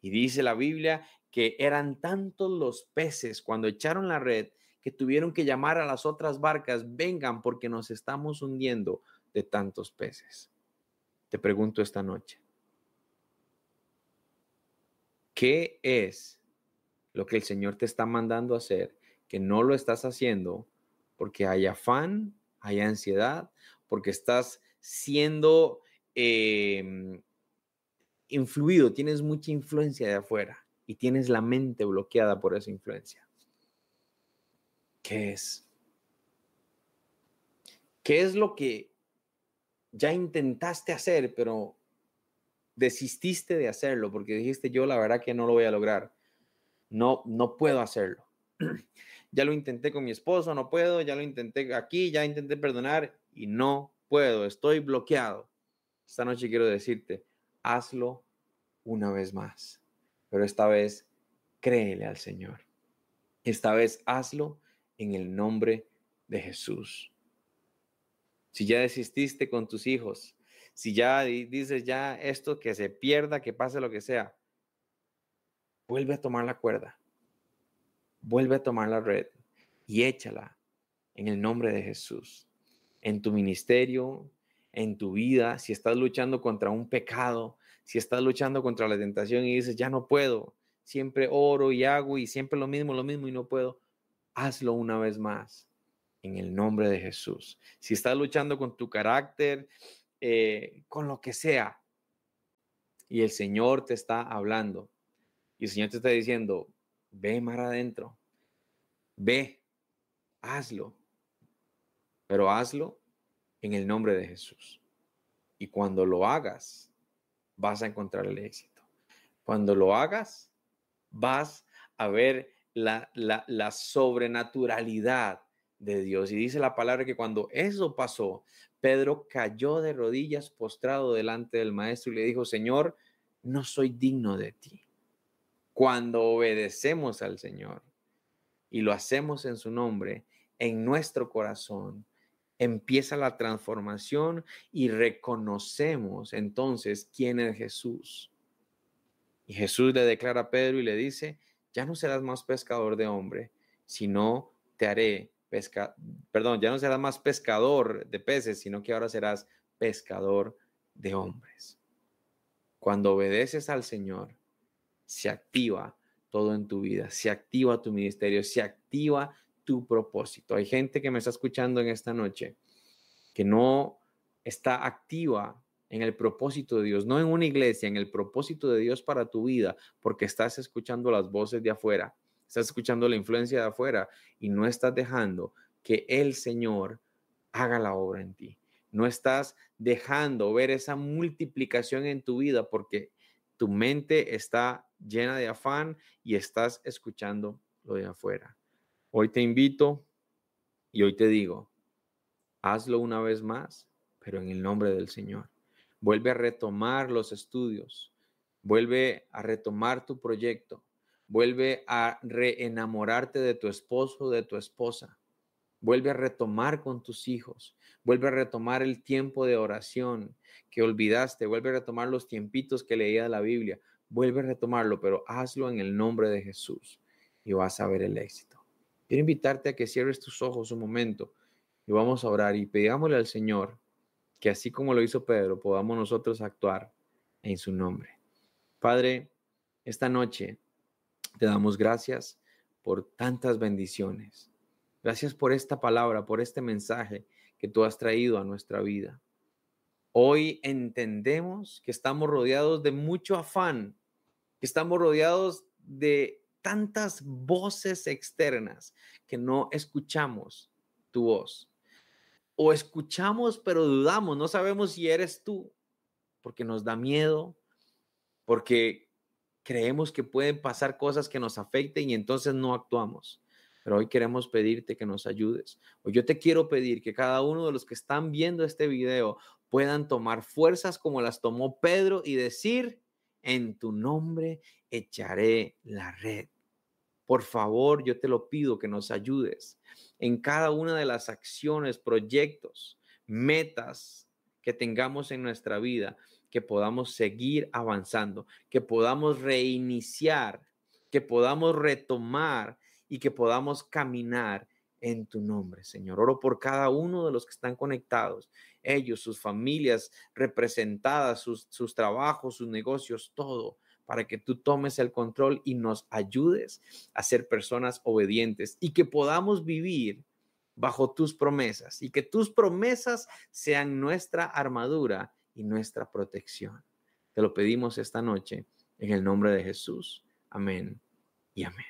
Y dice la Biblia que eran tantos los peces cuando echaron la red que tuvieron que llamar a las otras barcas, vengan porque nos estamos hundiendo de tantos peces te pregunto esta noche, ¿qué es lo que el Señor te está mandando hacer que no lo estás haciendo porque hay afán, hay ansiedad, porque estás siendo em, influido, tienes mucha influencia de afuera y tienes la mente bloqueada por esa influencia? ¿Qué es? ¿Qué es lo que ya intentaste hacer, pero desististe de hacerlo porque dijiste, yo la verdad que no lo voy a lograr. No, no puedo hacerlo. ya lo intenté con mi esposo, no puedo, ya lo intenté aquí, ya intenté perdonar y no puedo, estoy bloqueado. Esta noche quiero decirte, hazlo una vez más, pero esta vez créele al Señor. Esta vez hazlo en el nombre de Jesús. Si ya desististe con tus hijos, si ya dices ya esto que se pierda, que pase lo que sea, vuelve a tomar la cuerda, vuelve a tomar la red y échala en el nombre de Jesús. En tu ministerio, en tu vida, si estás luchando contra un pecado, si estás luchando contra la tentación y dices, ya no puedo, siempre oro y hago y siempre lo mismo, lo mismo y no puedo, hazlo una vez más en el nombre de Jesús. Si estás luchando con tu carácter, eh, con lo que sea, y el Señor te está hablando, y el Señor te está diciendo, ve mar adentro, ve, hazlo, pero hazlo en el nombre de Jesús. Y cuando lo hagas, vas a encontrar el éxito. Cuando lo hagas, vas a ver la, la, sobrenaturalidad de Dios. Y dice la palabra que cuando eso pasó, Pedro cayó de rodillas postrado delante del maestro y le dijo, Señor, no soy digno de ti. Cuando obedecemos al Señor y lo hacemos en su nombre, en nuestro corazón, empieza la transformación y reconocemos entonces quién es Jesús. Y Jesús le declara a Pedro y le dice, ya no serás más pescador de hombre, sino te haré pesca, perdón, ya no serás más pescador de peces, sino que ahora serás pescador de hombres. Cuando obedeces al Señor, se activa todo en tu vida, se activa tu ministerio, se activa tu propósito. Hay gente que me está escuchando en esta noche que no está activa en el propósito de Dios, no en una iglesia, en el propósito de Dios para tu vida, porque estás escuchando las voces de afuera, estás escuchando la influencia de afuera y no estás dejando que el Señor haga la obra en ti. No estás dejando ver esa multiplicación en tu vida porque tu mente está llena de afán y estás escuchando lo de afuera. Hoy te invito y hoy te digo, hazlo una vez más, pero en el nombre del Señor. Vuelve a retomar los estudios, vuelve a retomar tu proyecto, vuelve a reenamorarte de tu esposo, de tu esposa, vuelve a retomar con tus hijos, vuelve a retomar el tiempo de oración que olvidaste, vuelve a retomar los tiempitos que leía la Biblia, vuelve a retomarlo, pero hazlo en el nombre de Jesús y vas a ver el éxito. Quiero invitarte a que cierres tus ojos un momento y vamos a orar y pidámosle al Señor que así como lo hizo Pedro, podamos nosotros actuar en su nombre. Padre, esta noche te damos gracias por tantas bendiciones. Gracias por esta palabra, por este mensaje que tú has traído a nuestra vida. Hoy entendemos que estamos rodeados de mucho afán, que estamos rodeados de tantas voces externas que no escuchamos tu voz o escuchamos pero dudamos, no sabemos si eres tú, porque nos da miedo, porque creemos que pueden pasar cosas que nos afecten y entonces no actuamos. Pero hoy queremos pedirte que nos ayudes. O yo te quiero pedir que cada uno de los que están viendo este video puedan tomar fuerzas como las tomó Pedro y decir, en tu nombre echaré la red. Por favor, yo te lo pido que nos ayudes en cada una de las acciones, proyectos, metas que tengamos en nuestra vida, que podamos seguir avanzando, que podamos reiniciar, que podamos retomar y que podamos caminar en tu nombre, Señor. Oro por cada uno de los que están conectados, ellos, sus familias representadas, sus, sus trabajos, sus negocios, todo para que tú tomes el control y nos ayudes a ser personas obedientes y que podamos vivir bajo tus promesas y que tus promesas sean nuestra armadura y nuestra protección. Te lo pedimos esta noche en el nombre de Jesús. Amén y amén.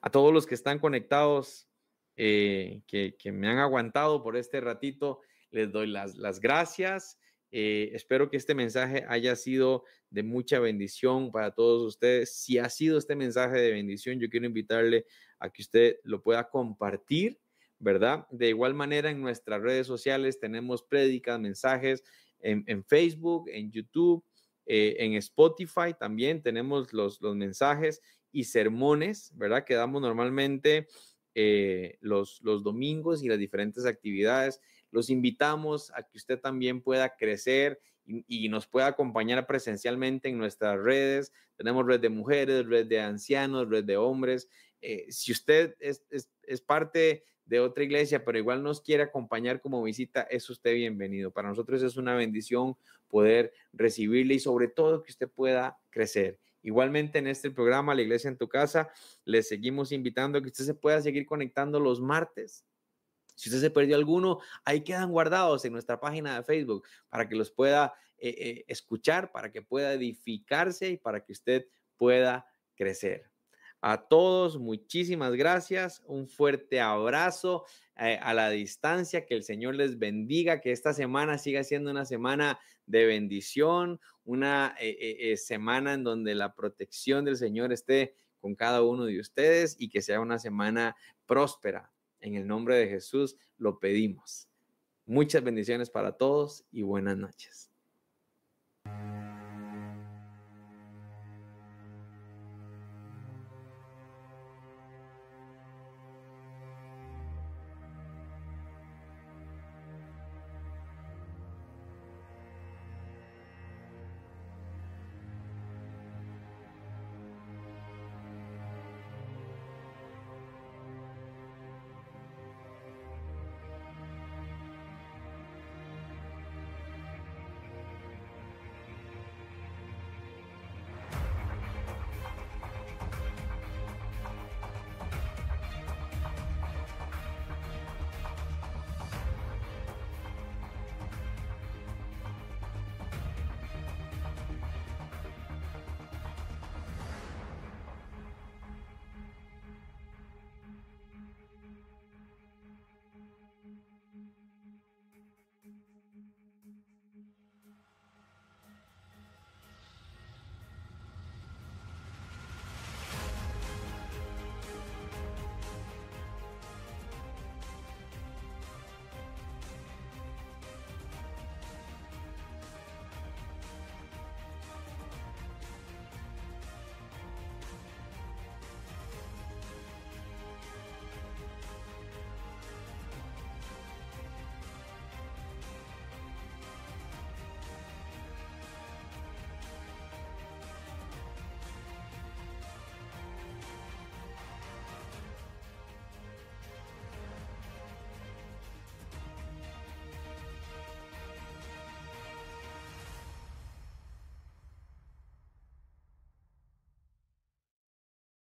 A todos los que están conectados, eh, que, me han aguantado por este ratito, les doy las, las gracias Eh, espero que este mensaje haya sido de mucha bendición para todos ustedes. Si ha sido este mensaje de bendición, yo quiero invitarle a que usted lo pueda compartir, ¿verdad? De igual manera, en nuestras redes sociales tenemos prédicas, mensajes en, Facebook, en YouTube, eh, en Spotify también tenemos los, los mensajes y sermones, ¿verdad? Que damos normalmente eh, los, los domingos y las diferentes actividades. Los invitamos a que usted también pueda crecer y, nos pueda acompañar presencialmente en nuestras redes. Tenemos red de mujeres, red de ancianos, red de hombres. Eh, si usted es, es, parte de otra iglesia, pero igual nos quiere acompañar como visita, es usted bienvenido. Para nosotros es una bendición poder recibirle y sobre todo que usted pueda crecer. Igualmente en este programa, La Iglesia en tu Casa, le seguimos invitando a que usted se pueda seguir conectando los martes si usted se perdió alguno, ahí quedan guardados en nuestra página de Facebook para que los pueda eh, eh, escuchar, para que pueda edificarse y para que usted pueda crecer. A todos, muchísimas gracias. Un fuerte abrazo eh, a la distancia. Que el Señor les bendiga. Que esta semana siga siendo una semana de bendición, una semana en donde la protección del Señor esté con cada uno de ustedes y que sea una semana próspera, en el nombre de Jesús lo pedimos. Muchas bendiciones para todos y buenas noches.